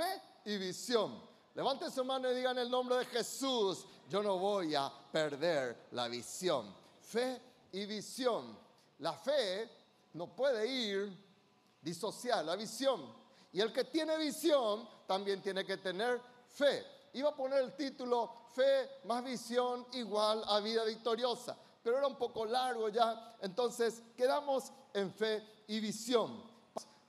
fe y visión. Levanten su mano y digan el nombre de Jesús. Yo no voy a perder la visión. Fe y visión. La fe no puede ir disociar la visión. Y el que tiene visión también tiene que tener fe. Iba a poner el título Fe más visión igual a vida victoriosa, pero era un poco largo ya, entonces quedamos en fe y visión.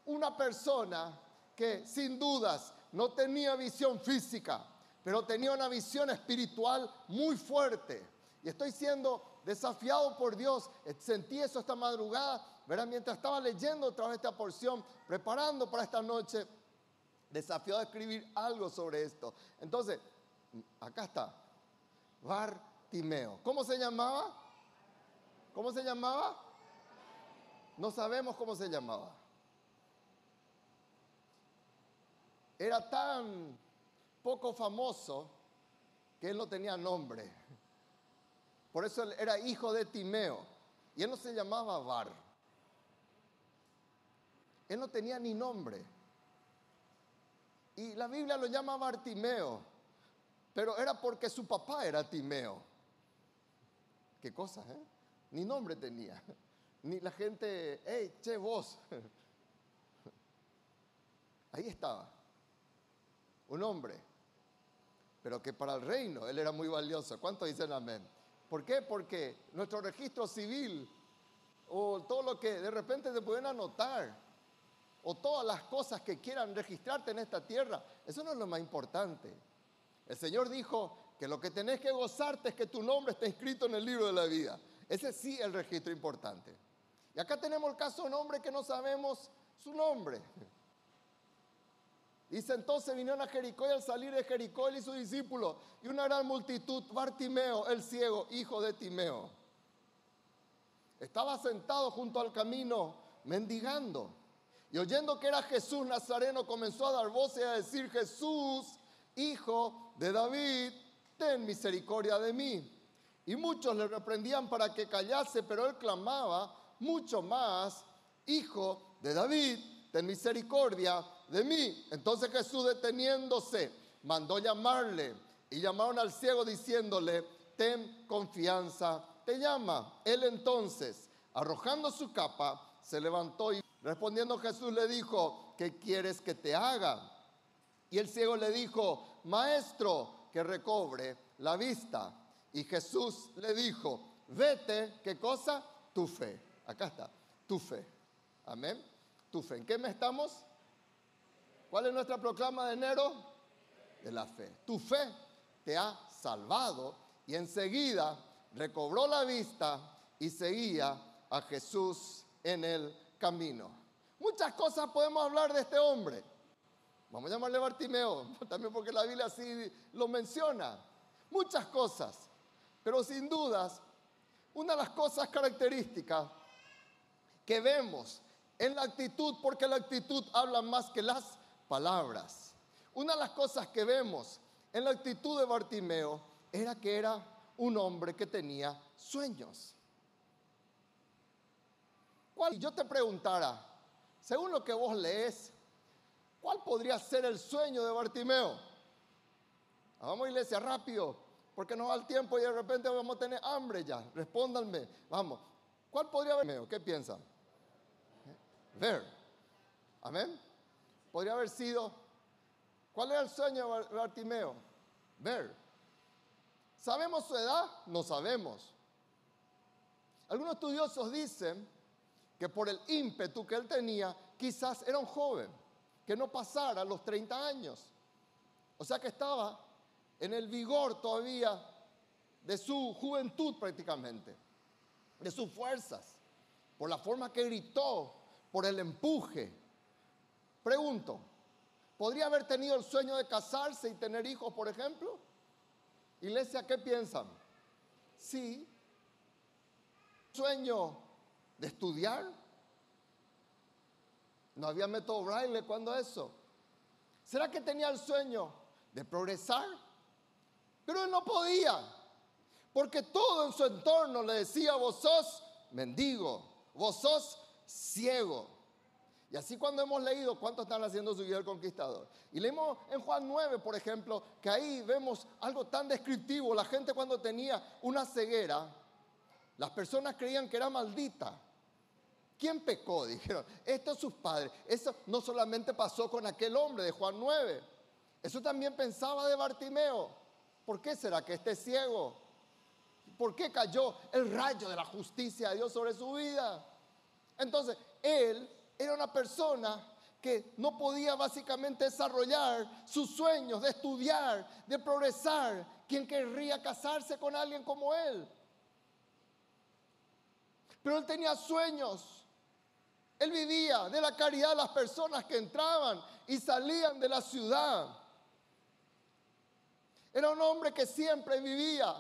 Una persona que sin dudas no tenía visión física, pero tenía una visión espiritual muy fuerte. Y estoy siendo desafiado por Dios. Sentí eso esta madrugada, ¿verdad? Mientras estaba leyendo otra vez esta porción, preparando para esta noche, desafiado a escribir algo sobre esto. Entonces, acá está, Bartimeo. ¿Cómo se llamaba? ¿Cómo se llamaba? No sabemos cómo se llamaba. Era tan poco famoso que él no tenía nombre. Por eso él era hijo de Timeo. Y él no se llamaba Bar. Él no tenía ni nombre. Y la Biblia lo llama Bartimeo. Pero era porque su papá era Timeo. Qué cosa, ¿eh? Ni nombre tenía. Ni la gente, hey, che, vos. Ahí estaba. Un hombre. Pero que para el reino él era muy valioso. ¿Cuántos dicen amén? ¿Por qué? Porque nuestro registro civil o todo lo que de repente te pueden anotar o todas las cosas que quieran registrarte en esta tierra, eso no es lo más importante. El Señor dijo que lo que tenés que gozarte es que tu nombre esté inscrito en el libro de la vida. Ese sí es el registro importante. Y acá tenemos el caso de un hombre que no sabemos su nombre. Dice entonces vinieron a Jericó y al salir de Jericó él y su discípulo y una gran multitud, Bartimeo, el ciego, hijo de Timeo. Estaba sentado junto al camino mendigando y oyendo que era Jesús Nazareno comenzó a dar voces y a decir, Jesús, hijo de David, ten misericordia de mí. Y muchos le reprendían para que callase, pero él clamaba mucho más, hijo de David, ten misericordia de mí. Entonces Jesús deteniéndose, mandó llamarle y llamaron al ciego diciéndole, ten confianza, te llama. Él entonces, arrojando su capa, se levantó y respondiendo Jesús le dijo, ¿qué quieres que te haga? Y el ciego le dijo, maestro, que recobre la vista. Y Jesús le dijo, vete, ¿qué cosa? Tu fe. Acá está, tu fe. Amén tu fe. ¿En qué mes estamos? ¿Cuál es nuestra proclama de enero? De la fe. Tu fe te ha salvado y enseguida recobró la vista y seguía a Jesús en el camino. Muchas cosas podemos hablar de este hombre. Vamos a llamarle Bartimeo, también porque la Biblia así lo menciona. Muchas cosas. Pero sin dudas, una de las cosas características que vemos en la actitud, porque la actitud habla más que las palabras. Una de las cosas que vemos en la actitud de Bartimeo era que era un hombre que tenía sueños. ¿Cuál? Si yo te preguntara, según lo que vos lees, ¿cuál podría ser el sueño de Bartimeo? Vamos iglesia rápido, porque no va el tiempo y de repente vamos a tener hambre ya. Respóndanme, vamos. ¿Cuál podría haber? ¿Qué piensan? ver. Amén. Podría haber sido, ¿cuál era el sueño de Bartimeo? Ver. ¿Sabemos su edad? No sabemos. Algunos estudiosos dicen que por el ímpetu que él tenía, quizás era un joven, que no pasara los 30 años. O sea que estaba en el vigor todavía de su juventud prácticamente, de sus fuerzas, por la forma que gritó, por el empuje. Pregunto, ¿podría haber tenido el sueño de casarse y tener hijos, por ejemplo? Iglesia, ¿qué piensan? Sí. ¿Sueño de estudiar? No había método braille cuando eso. ¿Será que tenía el sueño de progresar? Pero él no podía, porque todo en su entorno le decía, vos sos mendigo, vos sos ciego. Y así cuando hemos leído cuánto están haciendo su vida el conquistador. Y leemos en Juan 9, por ejemplo, que ahí vemos algo tan descriptivo. La gente cuando tenía una ceguera, las personas creían que era maldita. ¿Quién pecó? Dijeron, estos sus padres. Eso no solamente pasó con aquel hombre de Juan 9. Eso también pensaba de Bartimeo. ¿Por qué será que esté ciego? ¿Por qué cayó el rayo de la justicia de Dios sobre su vida? Entonces, él era una persona que no podía básicamente desarrollar sus sueños de estudiar, de progresar. ¿Quién querría casarse con alguien como él? Pero él tenía sueños. Él vivía de la caridad de las personas que entraban y salían de la ciudad. Era un hombre que siempre vivía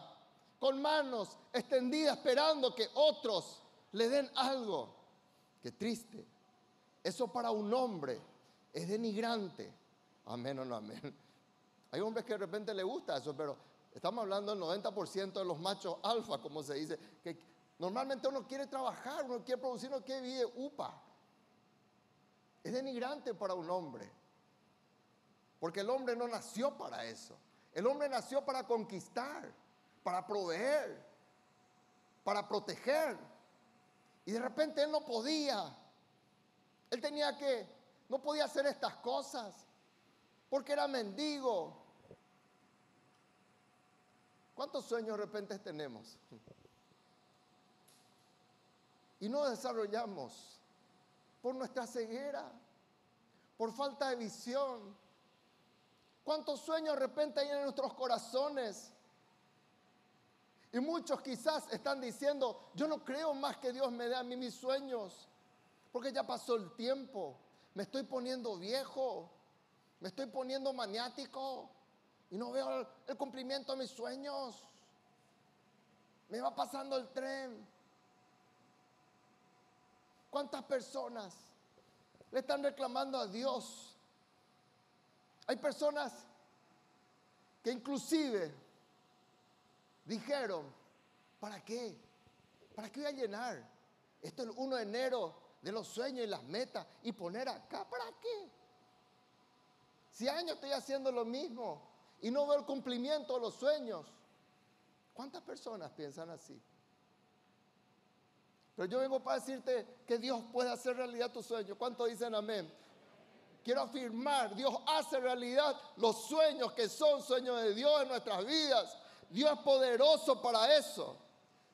con manos extendidas esperando que otros le den algo. Qué triste. Eso para un hombre es denigrante. Amén o no amén. Hay hombres que de repente le gusta eso, pero estamos hablando del 90% de los machos alfa, como se dice, que normalmente uno quiere trabajar, uno quiere producir, uno quiere vivir upa. Es denigrante para un hombre. Porque el hombre no nació para eso. El hombre nació para conquistar, para proveer, para proteger. Y de repente él no podía. Él tenía que, no podía hacer estas cosas porque era mendigo. ¿Cuántos sueños de repente tenemos? Y no desarrollamos por nuestra ceguera, por falta de visión. ¿Cuántos sueños de repente hay en nuestros corazones? Y muchos quizás están diciendo, yo no creo más que Dios me dé a mí mis sueños. Porque ya pasó el tiempo. Me estoy poniendo viejo. Me estoy poniendo maniático. Y no veo el, cumplimiento de mis sueños. Me va pasando el tren. ¿Cuántas personas le están reclamando a Dios? Hay personas que inclusive dijeron, ¿para qué? ¿Para qué voy a llenar? Esto es el 1 de enero de los sueños y las metas y poner acá, ¿para qué? Si años estoy haciendo lo mismo y no veo el cumplimiento de los sueños. ¿Cuántas personas piensan así? Pero yo vengo para decirte que Dios puede hacer realidad tus sueños. ¿Cuántos dicen amén? Quiero afirmar, Dios hace realidad los sueños que son sueños de Dios en nuestras vidas. Dios es poderoso para eso.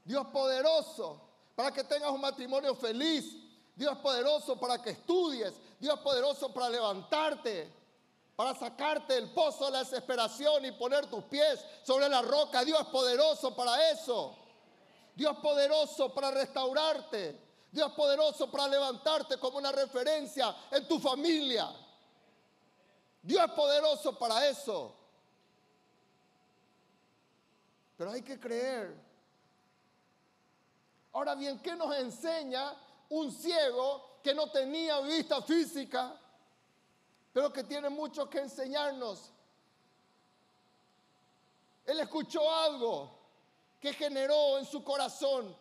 Dios es poderoso para que tengas un matrimonio feliz, Dios poderoso para que estudies. Dios poderoso para levantarte, para sacarte del pozo de la desesperación y poner tus pies sobre la roca. Dios poderoso para eso. Dios poderoso para restaurarte. Dios poderoso para levantarte como una referencia en tu familia. Dios poderoso para eso. Pero hay que creer. Ahora bien, ¿qué nos enseña un ciego que no tenía vista física, pero que tiene mucho que enseñarnos. Él escuchó algo que generó en su corazón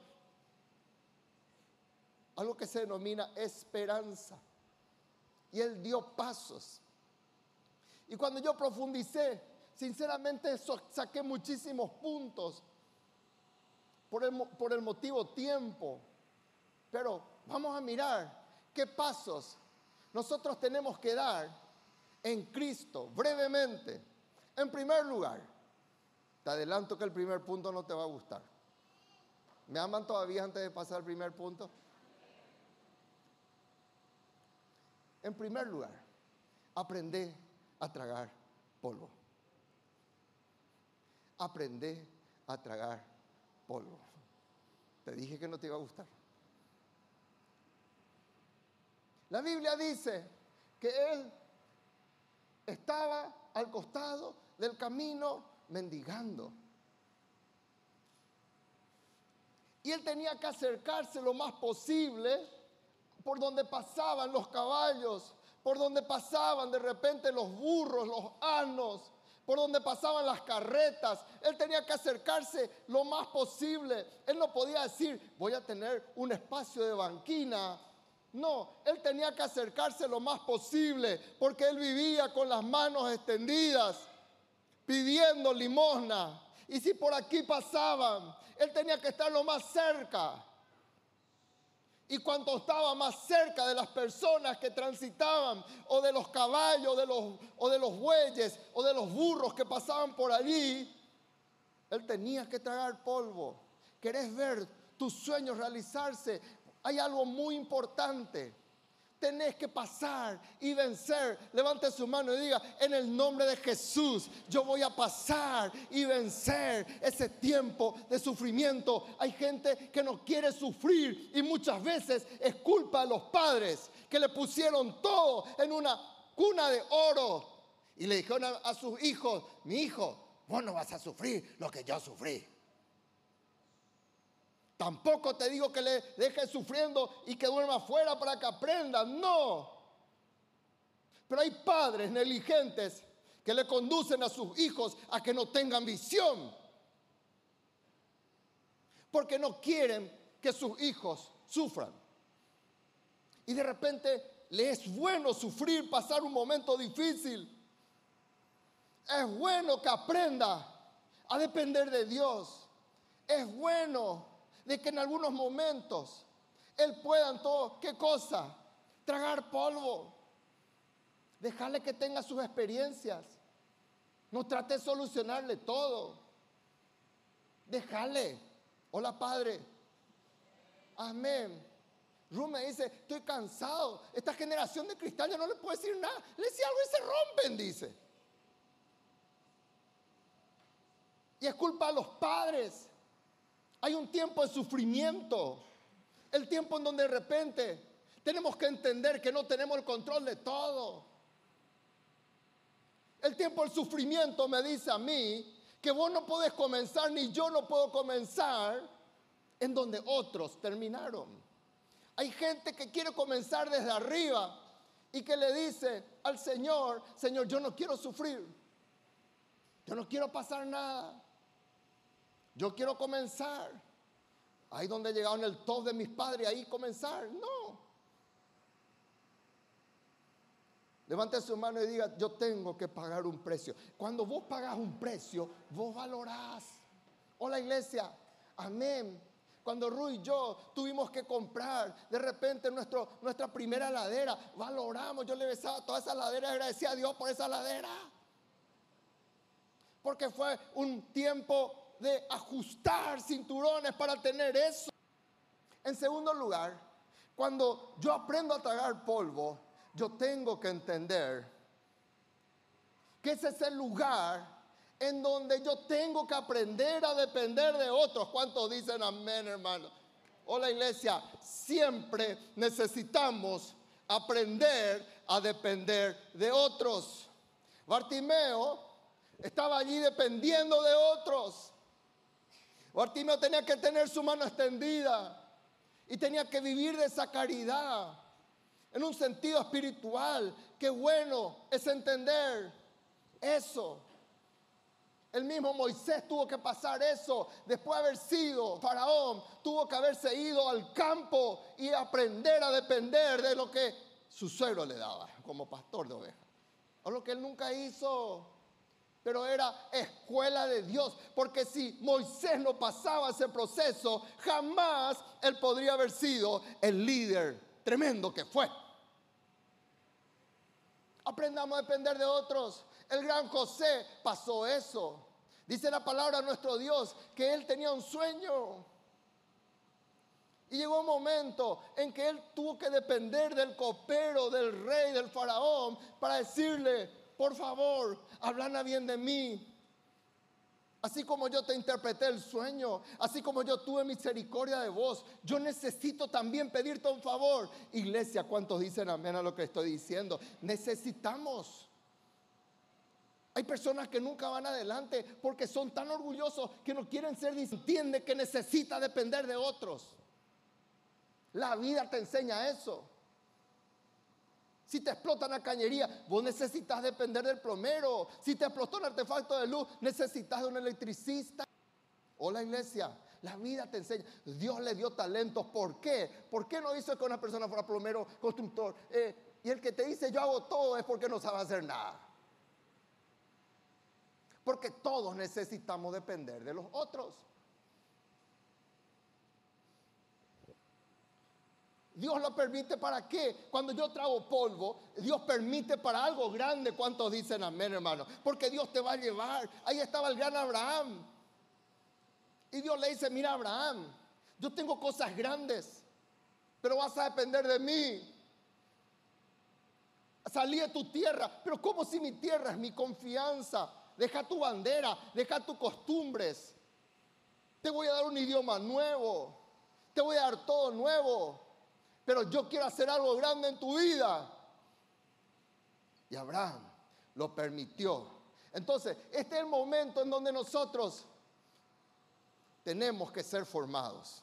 algo que se denomina esperanza. Y él dio pasos. Y cuando yo profundicé, sinceramente saqué muchísimos puntos por el, motivo tiempo. Pero vamos a mirar qué pasos nosotros tenemos que dar en Cristo brevemente. En primer lugar, te adelanto que el primer punto no te va a gustar. ¿Me aman todavía antes de pasar al primer punto? En primer lugar, aprende a tragar polvo. Aprende a tragar polvo. Te dije que no te iba a gustar. La Biblia dice que él estaba al costado del camino mendigando. Y él tenía que acercarse lo más posible por donde pasaban los caballos, por donde pasaban de repente los burros, los asnos, por donde pasaban las carretas. Él tenía que acercarse lo más posible. Él no podía decir, voy a tener un espacio de banquina No, él tenía que acercarse lo más posible porque él vivía con las manos extendidas pidiendo limosna. Y si por aquí pasaban, él tenía que estar lo más cerca. Y cuando estaba más cerca de las personas que transitaban, o de los caballos, de los, o de los bueyes, o de los burros que pasaban por allí, él tenía que tragar polvo. ¿Querés ver tus sueños realizarse? Hay algo muy importante tenés que pasar y vencer. Levante su mano y diga, en el nombre de Jesús, yo voy a pasar y vencer ese tiempo de sufrimiento. Hay gente que no quiere sufrir y muchas veces es culpa de los padres que le pusieron todo en una cuna de oro y le dijeron a, a sus hijos, mi hijo, vos no vas a sufrir lo que yo sufrí. Tampoco te digo que le dejes sufriendo y que duerma afuera para que aprenda. No. Pero hay padres negligentes que le conducen a sus hijos a que no tengan visión. Porque no quieren que sus hijos sufran. Y de repente le es bueno sufrir, pasar un momento difícil. Es bueno que aprenda a depender de Dios. Es bueno de que en algunos momentos Él pueda en todo, ¿qué cosa? Tragar polvo. Dejarle que tenga sus experiencias. No trate de solucionarle todo. Déjale. Hola Padre. Amén. Ru me dice, estoy cansado. Esta generación de cristal ya no le puedo decir nada. Le decía algo y se rompen, dice. Y es culpa de los padres. Hay un tiempo de sufrimiento. El tiempo en donde de repente tenemos que entender que no tenemos el control de todo. El tiempo del sufrimiento me dice a mí que vos no podés comenzar ni yo no puedo comenzar en donde otros terminaron. Hay gente que quiere comenzar desde arriba y que le dice al Señor, Señor, yo no quiero sufrir. Yo no quiero pasar nada. Yo quiero comenzar. Ahí donde llegaron el top de mis padres, ahí comenzar. No. Levante su mano y diga, yo tengo que pagar un precio. Cuando vos pagas un precio, vos valorás. Hola iglesia, amén. Cuando Ruy y yo tuvimos que comprar de repente nuestra primera ladera, valoramos. Yo le besaba toda esa ladera y agradecía a Dios por esa ladera. Porque fue un tiempo de ajustar cinturones para tener eso. En segundo lugar, cuando yo aprendo a tragar polvo, yo tengo que entender que ese es el lugar en donde yo tengo que aprender a depender de otros. ¿Cuántos dicen amén, hermano? Hola iglesia, siempre necesitamos aprender a depender de otros. Bartimeo estaba allí dependiendo de otros. Bartimeo tenía que tener su mano extendida y tenía que vivir de esa caridad en un sentido espiritual. Qué bueno es entender eso. El mismo Moisés tuvo que pasar eso. Después de haber sido faraón, tuvo que haberse ido al campo y aprender a depender de lo que su suegro le daba como pastor de ovejas. O lo que él nunca hizo pero era escuela de Dios, porque si Moisés no pasaba ese proceso, jamás él podría haber sido el líder tremendo que fue. Aprendamos a depender de otros. El gran José pasó eso. Dice la palabra nuestro Dios que él tenía un sueño. Y llegó un momento en que él tuvo que depender del copero, del rey, del faraón, para decirle, por favor, hablan bien de mí. Así como yo te interpreté el sueño, así como yo tuve misericordia de vos, yo necesito también pedirte un favor. Iglesia, ¿cuántos dicen amén a lo que estoy diciendo? Necesitamos. Hay personas que nunca van adelante porque son tan orgullosos que no quieren ser, entiende que necesita depender de otros. La vida te enseña eso. Si te explota la cañería, vos necesitas depender del plomero. Si te explotó un artefacto de luz, necesitas de un electricista. Hola iglesia, La vida te enseña. Dios le dio talentos. ¿Por qué? ¿Por qué no hizo que una persona fuera plomero, constructor? Eh, y el que te dice yo hago todo es porque no sabe hacer nada. Porque todos necesitamos depender de los otros. Dios lo permite para qué? Cuando yo trago polvo, Dios permite para algo grande. ¿Cuántos dicen amén, hermano? Porque Dios te va a llevar. Ahí estaba el gran Abraham. Y Dios le dice, mira Abraham, yo tengo cosas grandes, pero vas a depender de mí. Salí de tu tierra, pero ¿cómo si mi tierra es mi confianza? Deja tu bandera, deja tus costumbres. Te voy a dar un idioma nuevo, te voy a dar todo nuevo pero yo quiero hacer algo grande en tu vida. Y Abraham lo permitió. Entonces, este es el momento en donde nosotros tenemos que ser formados.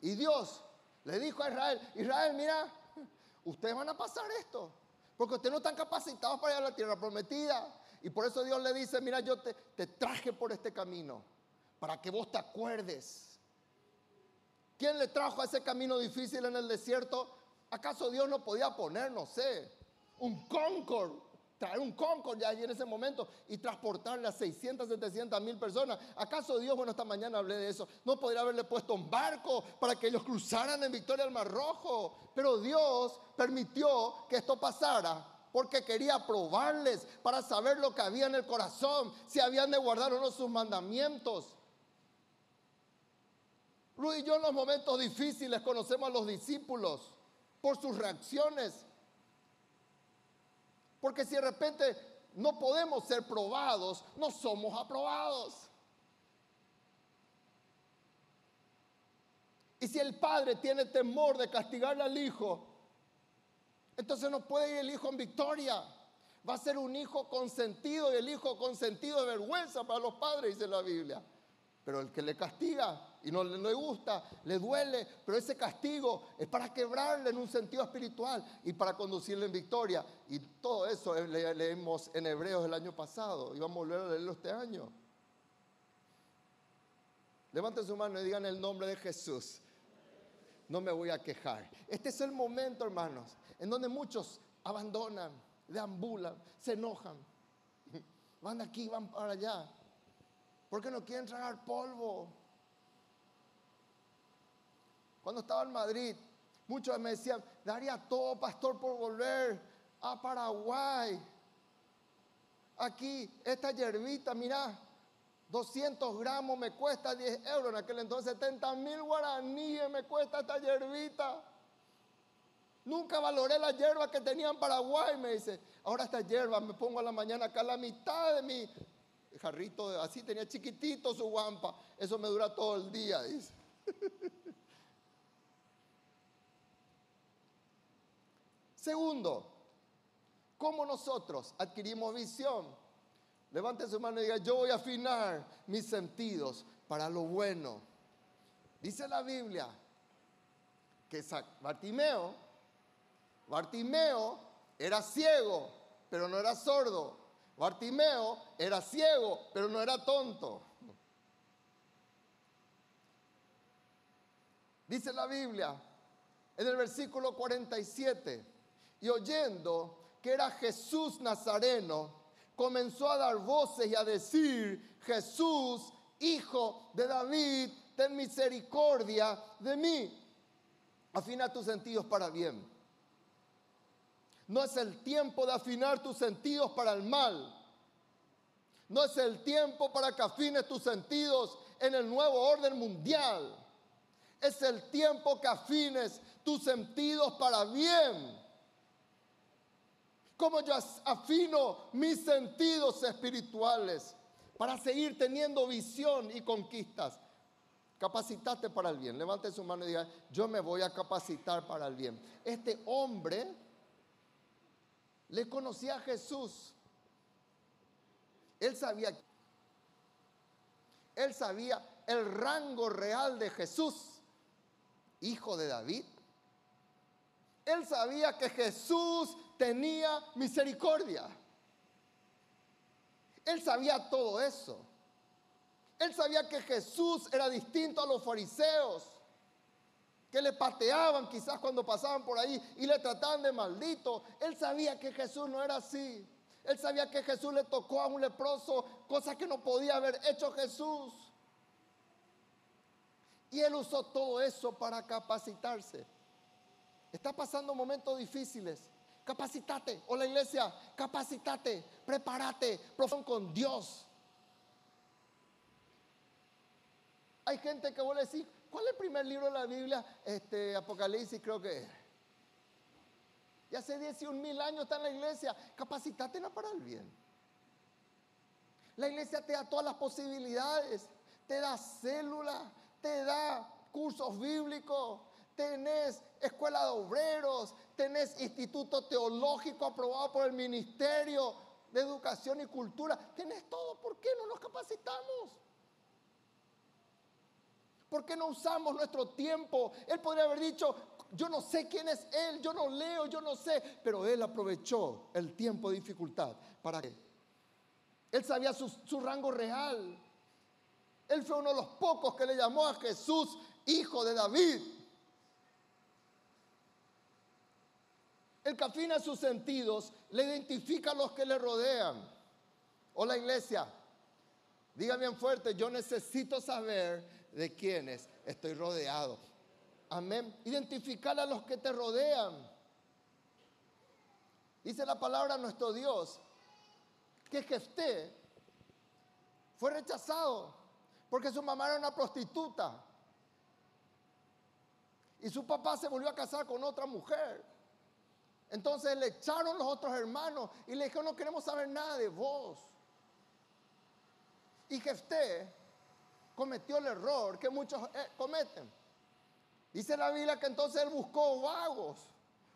Y Dios le dijo a Israel, Israel, mira, ustedes van a pasar esto, porque ustedes no están capacitados para ir a la tierra prometida. Y por eso Dios le dice, mira, yo te, traje por este camino, para que vos te acuerdes ¿Quién le trajo a ese camino difícil en el desierto? ¿Acaso Dios no podía poner, no sé, un Concord, traer un Concord ya allí en ese momento y transportarle a 600, 700 mil personas? ¿Acaso Dios, bueno, esta mañana hablé de eso, no podría haberle puesto un barco para que ellos cruzaran en victoria al Mar Rojo? Pero Dios permitió que esto pasara porque quería probarles para saber lo que había en el corazón, si habían de guardar o no sus mandamientos. Luis y yo en los momentos difíciles conocemos a los discípulos por sus reacciones. Porque si de repente no podemos ser probados, no somos aprobados. Y si el padre tiene temor de castigarle al hijo, entonces no puede ir el hijo en victoria. Va a ser un hijo consentido y el hijo consentido de vergüenza para los padres, dice la Biblia. Pero el que le castiga y no le gusta, le duele, pero ese castigo es para quebrarle en un sentido espiritual y para conducirle en victoria. Y todo eso leemos en Hebreos el año pasado y vamos a volver a leerlo este año. Levanten su mano y digan el nombre de Jesús. No me voy a quejar. Este es el momento, hermanos, en donde muchos abandonan, deambulan, se enojan. Van de aquí, van para allá. Porque no quieren tragar polvo. Cuando estaba en Madrid, muchos me decían, daría todo, pastor, por volver a Paraguay. Aquí, esta hierbita, mira, 200 gramos me cuesta 10 euros. En aquel entonces 70 mil guaraníes me cuesta esta hierbita. Nunca valoré la hierba que tenía en Paraguay, me dice. Ahora esta hierba me pongo a la mañana acá la mitad de mi jarrito, así tenía chiquitito su guampa. Eso me dura todo el día, dice. Segundo, ¿cómo nosotros adquirimos visión? Levante su mano y diga, yo voy a afinar mis sentidos para lo bueno. Dice la Biblia que Bartimeo, Bartimeo era ciego, pero no era sordo. Bartimeo era ciego, pero no era tonto. Dice la Biblia en el versículo 47 y oyendo que era Jesús Nazareno, comenzó a dar voces y a decir, Jesús, hijo de David, ten misericordia de mí. Afina tus sentidos para bien. No es el tiempo de afinar tus sentidos para el mal. No es el tiempo para que afines tus sentidos en el nuevo orden mundial. Es el tiempo que afines tus sentidos para bien. Como yo afino mis sentidos espirituales para seguir teniendo visión y conquistas. Capacitate para el bien. Levante su mano y diga, yo me voy a capacitar para el bien. Este hombre le conocía a Jesús. Él sabía, él sabía el rango real de Jesús, hijo de David. Él sabía que Jesús tenía misericordia. Él sabía todo eso. Él sabía que Jesús era distinto a los fariseos, que le pateaban quizás cuando pasaban por ahí y le trataban de maldito. Él sabía que Jesús no era así. Él sabía que Jesús le tocó a un leproso, cosa que no podía haber hecho Jesús. Y él usó todo eso para capacitarse. Está pasando momentos difíciles. Capacitate. O la iglesia, capacitate, prepárate, profesión con Dios. Hay gente que vuelve a decir, ¿cuál es el primer libro de la Biblia? Este, Apocalipsis creo que es. Y hace 11 mil años está en la iglesia. Capacitate para el bien. La iglesia te da todas las posibilidades. Te da células, te da cursos bíblicos, tenés escuela de obreros, tenés instituto teológico aprobado por el Ministerio de Educación y Cultura, tenés todo, ¿por qué no nos capacitamos? ¿Por qué no usamos nuestro tiempo? Él podría haber dicho, yo no sé quién es Él, yo no leo, yo no sé, pero Él aprovechó el tiempo de dificultad para que Él sabía su, su rango real. Él fue uno de los pocos que le llamó a Jesús hijo de David. El que afina sus sentidos le identifica a los que le rodean. O la iglesia, diga bien fuerte, yo necesito saber de quiénes estoy rodeado. Amén. Identificar a los que te rodean. Dice la palabra nuestro Dios que Jefté fue rechazado porque su mamá era una prostituta. Y su papá se volvió a casar con otra mujer. Entonces le echaron los otros hermanos y le dijeron, no queremos saber nada de vos. Y Jefté cometió el error que muchos eh, cometen. Dice la Biblia que entonces él buscó vagos,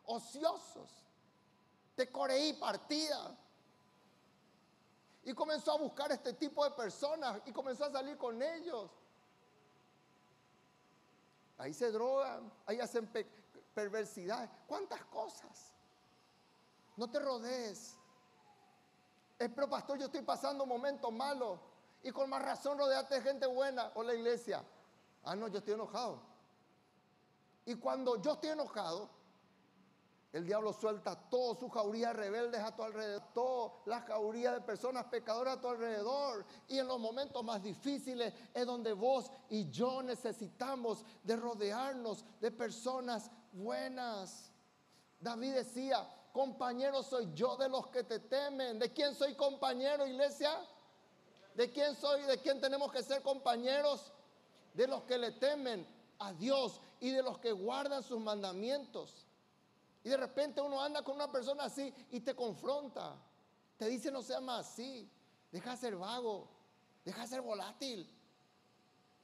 ociosos, de Coreí partida. Y comenzó a buscar este tipo de personas y comenzó a salir con ellos. Ahí se drogan, ahí hacen perversidades. ¿Cuántas cosas? No te rodees. Es, pero pastor, yo estoy pasando momentos malos. Y con más razón rodeate de gente buena o la iglesia. Ah, no, yo estoy enojado. Y cuando yo estoy enojado, el diablo suelta toda su jauría de rebeldes a tu alrededor, toda la jauría de personas pecadoras a tu alrededor. Y en los momentos más difíciles es donde vos y yo necesitamos de rodearnos de personas buenas. David decía, compañero soy yo de los que te temen. ¿De quién soy compañero, iglesia? ¿De quién soy? ¿De quién tenemos que ser compañeros? De los que le temen a Dios y de los que guardan sus mandamientos. Y de repente uno anda con una persona así y te confronta. Te dice no sea más así. Deja de ser vago. Deja de ser volátil.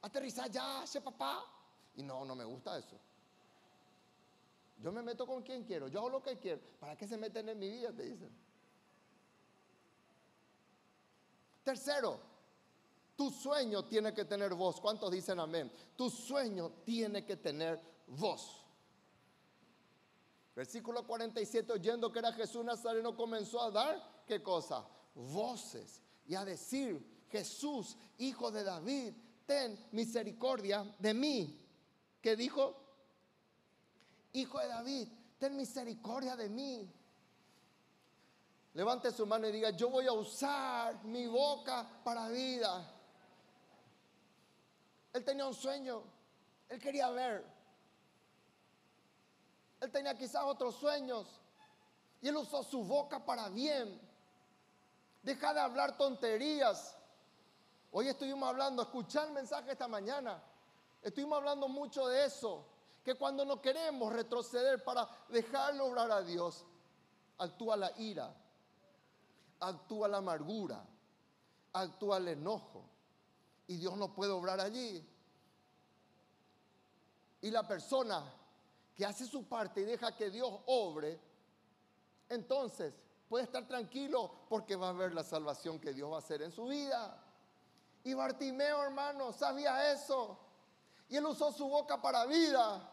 Aterriza ya, ese papá. Y no, no me gusta eso. Yo me meto con quien quiero, yo hago lo que quiero. ¿Para qué se meten en mi vida? Te dicen. Tercero, tu sueño tiene que tener voz. ¿Cuántos dicen amén? Tu sueño tiene que tener voz. Versículo 47, oyendo que era Jesús Nazareno, comenzó a dar, ¿qué cosa? Voces y a decir, Jesús, hijo de David, ten misericordia de mí. ¿Qué dijo? Hijo de David, ten misericordia de mí. Levante su mano y diga, yo voy a usar mi boca para vida. Él tenía un sueño, él quería ver. Él tenía quizás otros sueños y él usó su boca para bien. Deja de hablar tonterías. Hoy estuvimos hablando, escuchar el mensaje esta mañana. Estuvimos hablando mucho de eso que cuando no queremos retroceder para dejarlo obrar a Dios, actúa la ira, actúa la amargura, actúa el enojo. Y Dios no puede obrar allí. Y la persona que hace su parte y deja que Dios obre, entonces puede estar tranquilo porque va a ver la salvación que Dios va a hacer en su vida. Y Bartimeo, hermano, sabía eso. Y él usó su boca para vida.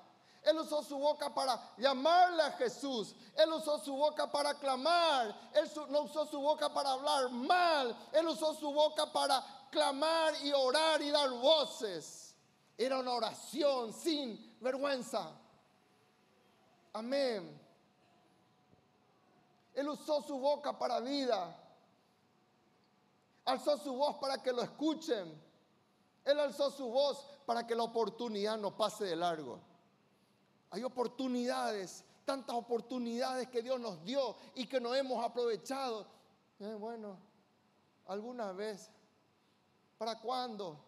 Él usó su boca para llamarle a Jesús. Él usó su boca para clamar. Él no usó su boca para hablar mal. Él usó su boca para clamar y orar y dar voces. Era una oración sin vergüenza. Amén. Él usó su boca para vida. Alzó su voz para que lo escuchen. Él alzó su voz para que la oportunidad no pase de largo. Hay oportunidades, tantas oportunidades que Dios nos dio y que no hemos aprovechado. Eh, bueno, alguna vez. ¿Para cuándo?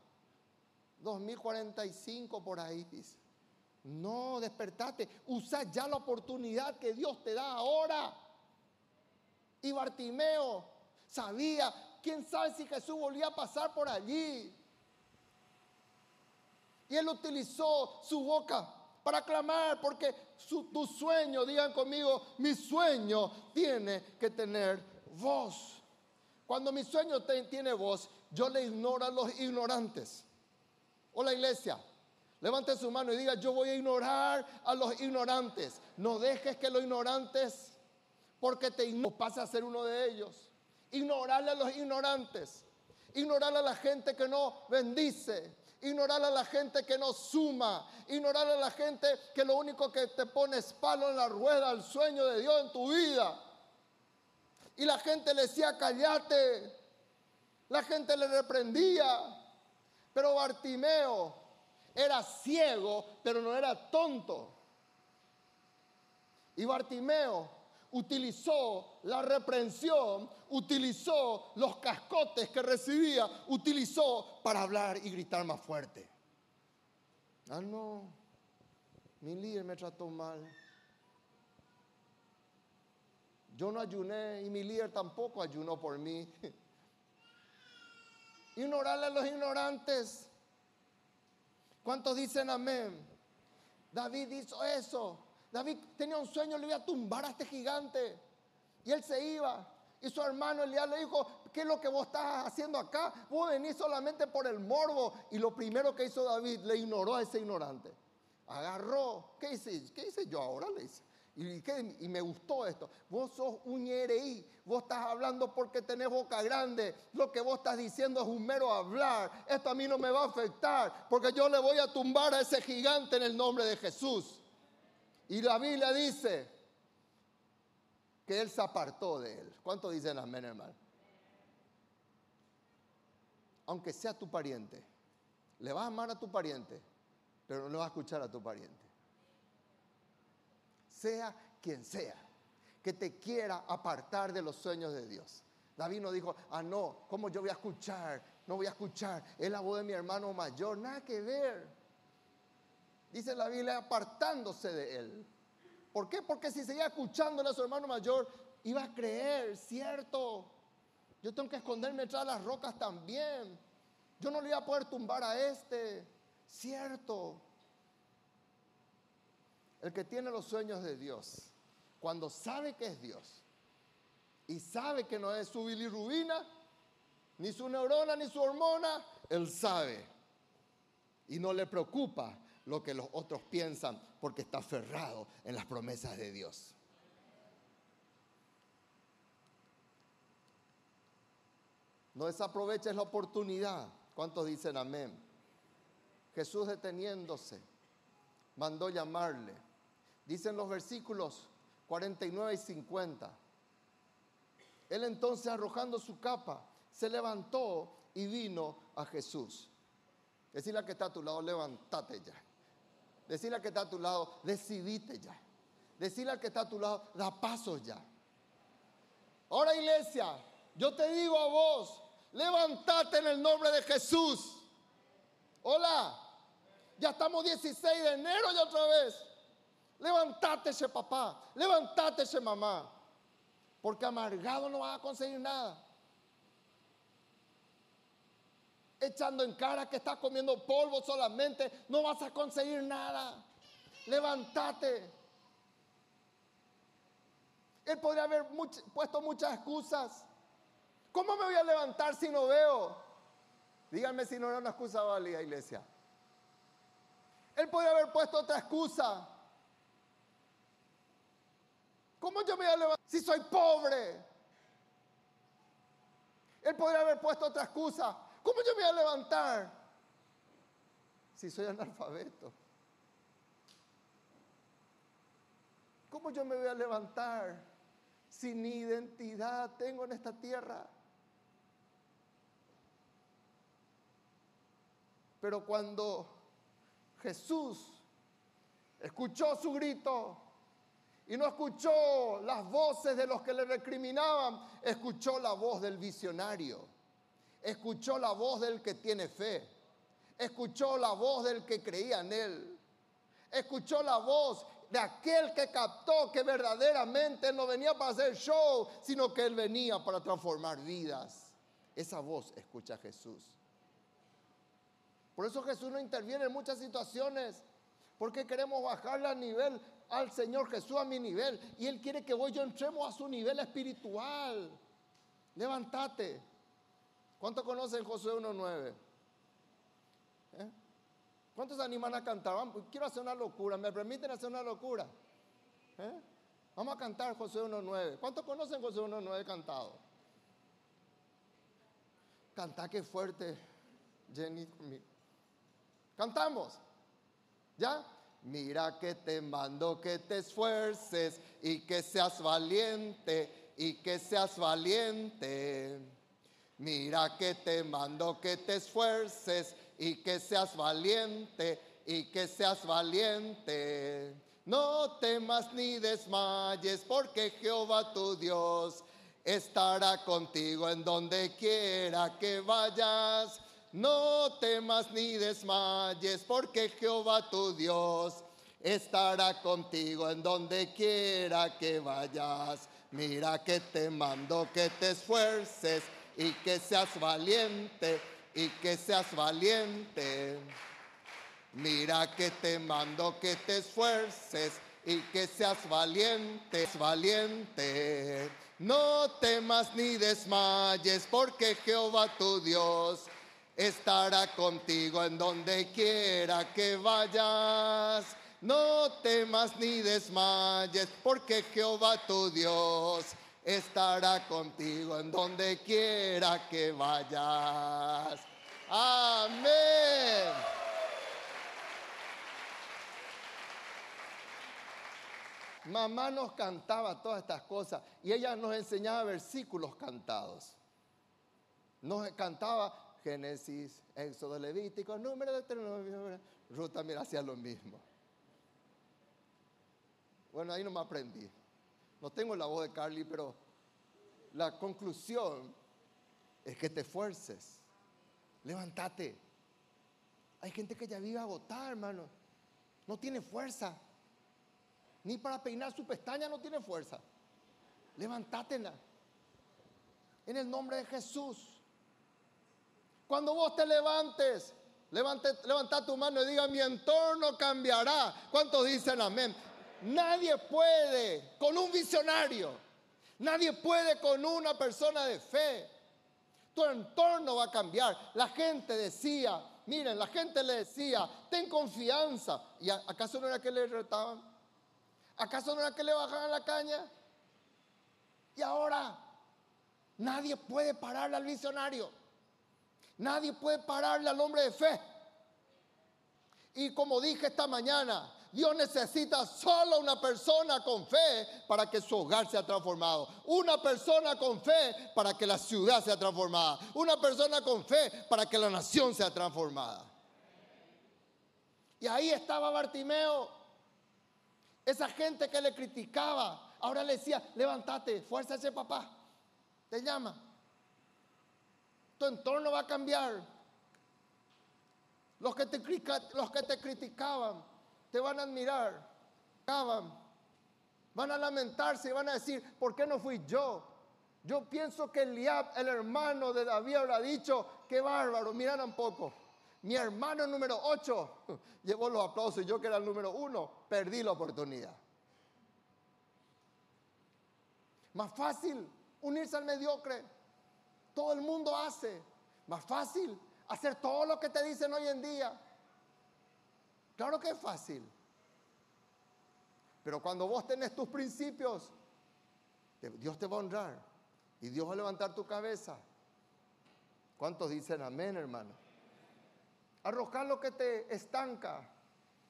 2045 por ahí, dice. No, despertate. Usa ya la oportunidad que Dios te da ahora. Y Bartimeo sabía, quién sabe si Jesús volvía a pasar por allí. Y él utilizó su boca para clamar, porque tu sueño, digan conmigo, mi sueño tiene que tener voz. Cuando mi sueño tiene voz, yo le ignoro a los ignorantes. Hola iglesia, levante su mano y diga, yo voy a ignorar a los ignorantes. No dejes que los ignorantes, porque te pase a ser uno de ellos. Ignorarle a los ignorantes. Ignorarle a la gente que no bendice ignorar a la gente que no suma, ignorar a la gente que lo único que te pone es palo en la rueda al sueño de Dios en tu vida. Y la gente le decía, callate. La gente le reprendía. Pero Bartimeo era ciego, pero no era tonto. Y Bartimeo utilizó la reprensión, utilizó los cascotes que recibía, utilizó para hablar y gritar más fuerte. Ah, no, mi líder me trató mal. Yo no ayuné y mi líder tampoco ayunó por mí. Ignorarle a los ignorantes. ¿Cuántos dicen amén? David hizo eso. David tenía un sueño, le iba a tumbar a este gigante. Y él se iba. Y su hermano Elías le dijo, ¿qué es lo que vos estás haciendo acá? Vos venís solamente por el morbo. Y lo primero que hizo David, le ignoró a ese ignorante. Agarró, ¿qué hice? ¿Qué hice yo ahora? Le dice. Y, me gustó esto. Vos sos un IRI. Vos estás hablando porque tenés boca grande. Lo que vos estás diciendo es un mero hablar. Esto a mí no me va a afectar. Porque yo le voy a tumbar a ese gigante en el nombre de Jesús. Y la Biblia dice que él se apartó de él. ¿Cuánto dicen amén, hermano? Aunque sea tu pariente, le vas a amar a tu pariente, pero no vas a escuchar a tu pariente. Sea quien sea, que te quiera apartar de los sueños de Dios. David no dijo, ah, no, ¿cómo yo voy a escuchar? No voy a escuchar. Es la voz de mi hermano mayor, nada que ver. Dice la Biblia apartándose de él. ¿Por qué? Porque si seguía escuchándole a su hermano mayor, iba a creer, cierto. Yo tengo que esconderme tras las rocas también. Yo no le iba a poder tumbar a este, cierto. El que tiene los sueños de Dios, cuando sabe que es Dios y sabe que no es su bilirrubina, ni su neurona, ni su hormona, él sabe. Y no le preocupa lo que los otros piensan porque está aferrado en las promesas de Dios. No desaproveches la oportunidad. ¿Cuántos dicen amén? Jesús deteniéndose, mandó llamarle. Dicen los versículos 49 y 50. Él entonces arrojando su capa, se levantó y vino a Jesús. Decirle a que está a tu lado, levántate ya. Decirle al que está a tu lado, decidite ya. Decirle al que está a tu lado, da pasos ya. Ahora iglesia, yo te digo a vos, levántate en el nombre de Jesús. Hola, ya estamos 16 de enero ya otra vez. Levántate ese papá, levántate ese mamá. Porque amargado no vas a conseguir nada echando en cara que estás comiendo polvo solamente, no vas a conseguir nada. Levántate. Él podría haber puesto muchas excusas. ¿Cómo me voy a levantar si no veo? Díganme si no era una excusa válida, iglesia. Él podría haber puesto otra excusa. ¿Cómo yo me voy a levantar si soy pobre? Él podría haber puesto otra excusa. ¿Cómo yo me voy a levantar si soy analfabeto? ¿Cómo yo me voy a levantar si ni identidad tengo en esta tierra? Pero cuando Jesús escuchó su grito y no escuchó las voces de los que le recriminaban, escuchó la voz del visionario, escuchó la voz del que tiene fe, escuchó la voz del que creía en él, escuchó la voz de aquel que captó que verdaderamente no venía para hacer show, sino que él venía para transformar vidas. Esa voz escucha Jesús. Por eso Jesús no interviene en muchas situaciones, porque queremos bajarle al nivel al Señor Jesús a mi nivel y Él quiere que voy yo entremos a su nivel espiritual. Levántate. ¿Cuántos conocen Josué 1.9? ¿Eh? ¿Cuántos animan a cantar? quiero hacer una locura. ¿Me permiten hacer una locura? ¿Eh? Vamos a cantar Josué 1.9. ¿Cuántos conocen Josué 1.9 cantado? Canta que fuerte, Jenny. Cantamos. ¿Ya? Mira que te mando que te esfuerces y que seas valiente y que seas valiente. Mira que te mando que te esfuerces y que seas valiente y que seas valiente. No temas ni desmayes porque Jehová tu Dios estará contigo en donde quiera que vayas. No temas ni desmayes porque Jehová tu Dios estará contigo en donde quiera que vayas. Mira que te mando que te esfuerces y que seas valiente y que seas valiente. Mira que te mando que te esfuerces y que seas valiente, valiente. No temas ni desmayes, porque Jehová tu Dios estará contigo en donde quiera que vayas. No temas ni desmayes, porque Jehová tu Dios estará contigo en donde quiera que vayas. Amén. Mamá nos cantaba todas estas cosas y ella nos enseñaba versículos cantados. Nos cantaba Génesis, Éxodo, Levítico, número de Ruth también hacía lo mismo. Bueno, ahí no me aprendí. No tengo la voz de Carly, pero la conclusión es que te esfuerces. Levántate. Hay gente que ya vive agotada, hermano. No tiene fuerza. Ni para peinar su pestaña no tiene fuerza. Levantátela. En el nombre de Jesús. Cuando vos te levantes, levanta tu mano y diga, mi entorno cambiará. ¿Cuántos dicen amén? Nadie puede con un visionario. Nadie puede con una persona de fe. Tu entorno va a cambiar. La gente decía, miren, la gente le decía, ten confianza. ¿Y acaso no era que le retaban? ¿Acaso no era que le bajaban la caña? Y ahora nadie puede pararle al visionario. Nadie puede pararle al hombre de fe. Y como dije esta mañana, Dios necesita solo una persona con fe para que su hogar sea transformado. Una persona con fe para que la ciudad sea transformada. Una persona con fe para que la nación sea transformada. Y ahí estaba Bartimeo. Esa gente que le criticaba, ahora le decía, levántate, fuerza ese papá. Te llama. Tu entorno va a cambiar. Los que te, los que te criticaban te van a admirar, van a lamentarse y van a decir, ¿por qué no fui yo? Yo pienso que Eliab, el hermano de David, habrá dicho, qué bárbaro, miran un poco. Mi hermano número 8 llevó los aplausos y yo que era el número 1, perdí la oportunidad. Más fácil unirse al mediocre. Todo el mundo hace. Más fácil hacer todo lo que te dicen hoy en día. Claro que es fácil. Pero cuando vos tenés tus principios, Dios te va a honrar y Dios va a levantar tu cabeza. ¿Cuántos dicen amén, hermano? Arrojar lo que te estanca,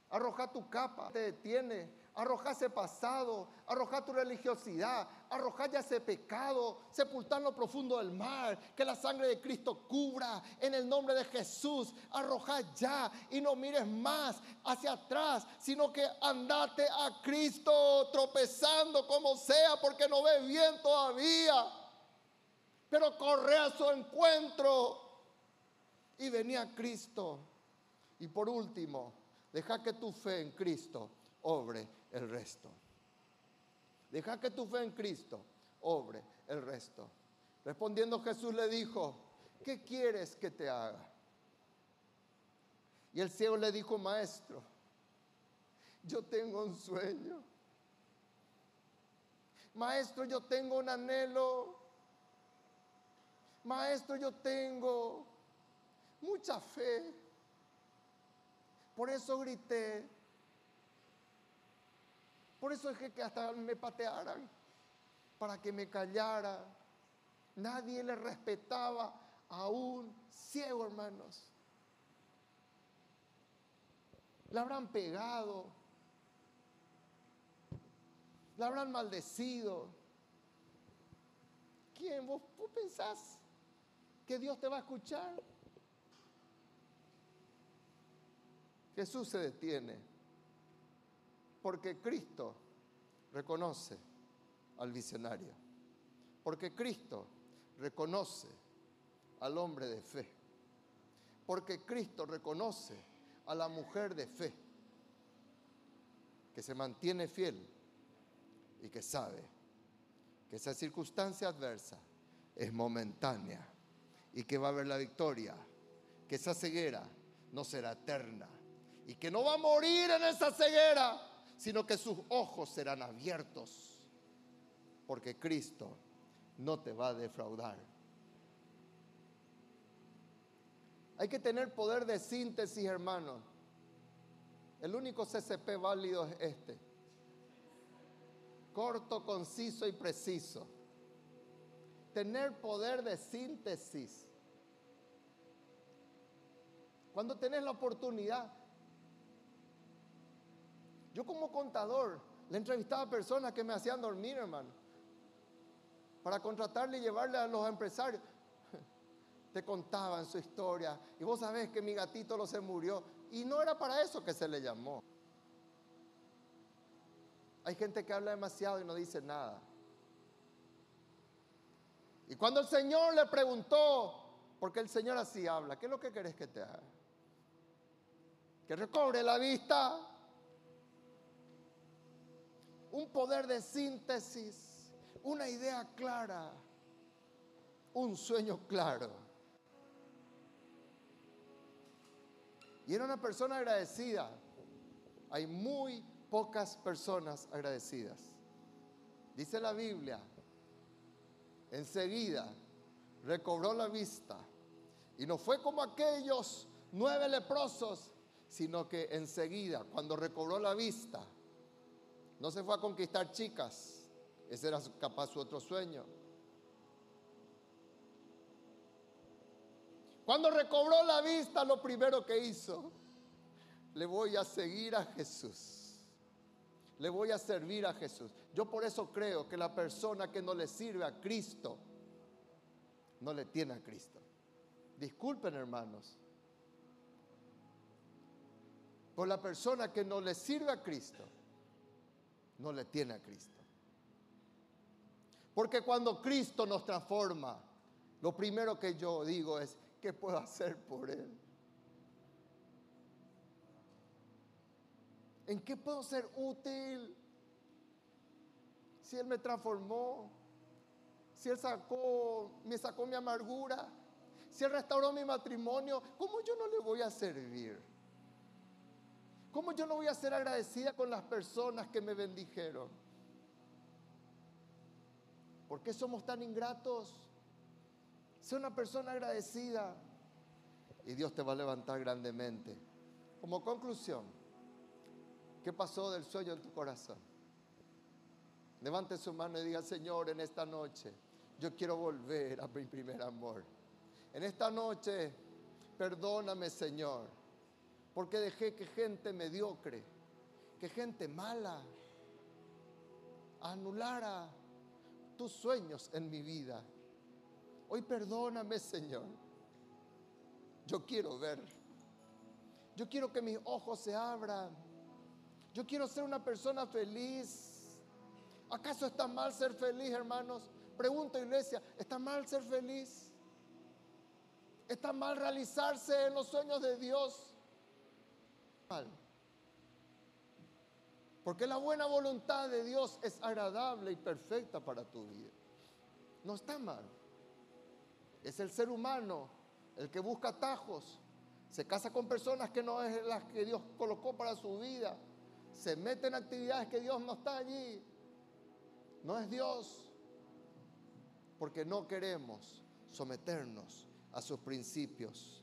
arrojar tu capa, te detiene, arrojar ese pasado, arrojar tu religiosidad, arrojar ya ese pecado, sepultar lo profundo del mar, que la sangre de Cristo cubra en el nombre de Jesús, arrojar ya y no mires más hacia atrás, sino que andate a Cristo tropezando como sea porque no ves bien todavía, pero corre a su encuentro y venía a Cristo. Y por último, deja que tu fe en Cristo obre el resto. Deja que tu fe en Cristo obre el resto. Respondiendo Jesús le dijo, ¿qué quieres que te haga? Y el ciego le dijo, maestro, yo tengo un sueño. Maestro, yo tengo un anhelo. Maestro, yo tengo mucha fe. Por eso grité. Por eso es que hasta me patearan, para que me callara. Nadie le respetaba a un ciego, hermanos. Le habrán pegado, le habrán maldecido. ¿Quién? ¿Vos, vos pensás que Dios te va a escuchar? Jesús se detiene porque Cristo reconoce al visionario. Porque Cristo reconoce al hombre de fe. Porque Cristo reconoce a la mujer de fe que se mantiene fiel y que sabe que esa circunstancia adversa es momentánea y que va a haber la victoria, que esa ceguera no será eterna y que no va a morir en esa ceguera, sino que sus ojos serán abiertos, porque Cristo no te va a defraudar. Hay que tener poder de síntesis, hermano. El único CCP válido es este. Corto, conciso y preciso. Tener poder de síntesis. Cuando tenés la oportunidad, yo como contador le entrevistaba a personas que me hacían dormir, hermano, para contratarle y llevarle a los empresarios. Te contaban su historia y vos sabés que mi gatito lo se murió y no era para eso que se le llamó. Hay gente que habla demasiado y no dice nada. Y cuando el Señor le preguntó, porque el Señor así habla, ¿qué es lo que querés que te haga? Que recobre la vista un poder de síntesis, una idea clara, un sueño claro. Y era una persona agradecida. Hay muy pocas personas agradecidas. Dice la Biblia, enseguida recobró la vista. Y no fue como aquellos nueve leprosos, sino que enseguida, cuando recobró la vista, no se fue a conquistar chicas. Ese era capaz su otro sueño. Cuando recobró la vista, lo primero que hizo, le voy a seguir a Jesús. Le voy a servir a Jesús. Yo por eso creo que la persona que no le sirve a Cristo, no le tiene a Cristo. Disculpen hermanos. Por la persona que no le sirve a Cristo, no le tiene a Cristo. Porque cuando Cristo nos transforma, lo primero que yo digo es, ¿qué puedo hacer por Él? ¿En qué puedo ser útil? Si Él me transformó, si Él sacó, me sacó mi amargura, si Él restauró mi matrimonio, ¿cómo yo no le voy a servir? ¿Cómo yo no voy a ser agradecida con las personas que me bendijeron? ¿Por qué somos tan ingratos? Sé una persona agradecida y Dios te va a levantar grandemente. Como conclusión, ¿qué pasó del sueño en tu corazón? Levante su mano y diga, Señor, en esta noche yo quiero volver a mi primer amor. En esta noche, perdóname, Señor, porque dejé que gente mediocre, que gente mala, anulara tus sueños en mi vida. Hoy perdóname, Señor. Yo quiero ver. Yo quiero que mis ojos se abran. Yo quiero ser una persona feliz. ¿Acaso está mal ser feliz, hermanos? Pregunta, iglesia, ¿está mal ser feliz? ¿Está mal realizarse en los sueños de Dios? Porque la buena voluntad de Dios es agradable y perfecta para tu vida. No está mal. Es el ser humano el que busca atajos. Se casa con personas que no es las que Dios colocó para su vida. Se mete en actividades que Dios no está allí. No es Dios. Porque no queremos someternos a sus principios.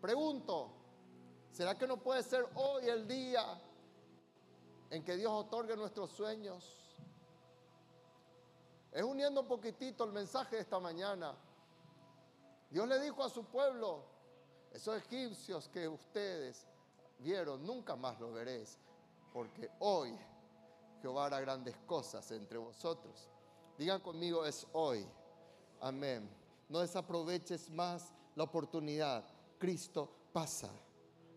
Pregunto, ¿será que no puede ser hoy el día en que Dios otorgue nuestros sueños? Es uniendo un poquitito el mensaje de esta mañana. Dios le dijo a su pueblo, esos egipcios que ustedes vieron, nunca más lo veréis, porque hoy Jehová hará grandes cosas entre vosotros. Digan conmigo, es hoy. Amén. No desaproveches más la oportunidad. Cristo pasa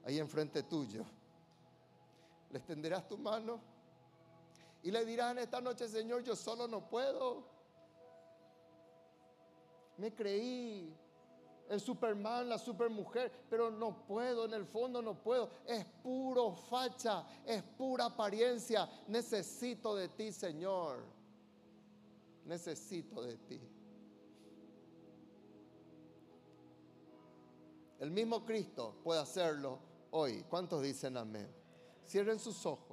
ahí enfrente tuyo. Le extenderás tu mano y le dirás esta noche, Señor, yo solo no puedo. Me creí el Superman, la supermujer, pero no puedo, en el fondo no puedo. Es puro facha, es pura apariencia. Necesito de ti, Señor. Necesito de ti. El mismo Cristo puede hacerlo hoy. ¿Cuántos dicen amén? Cierren sus ojos.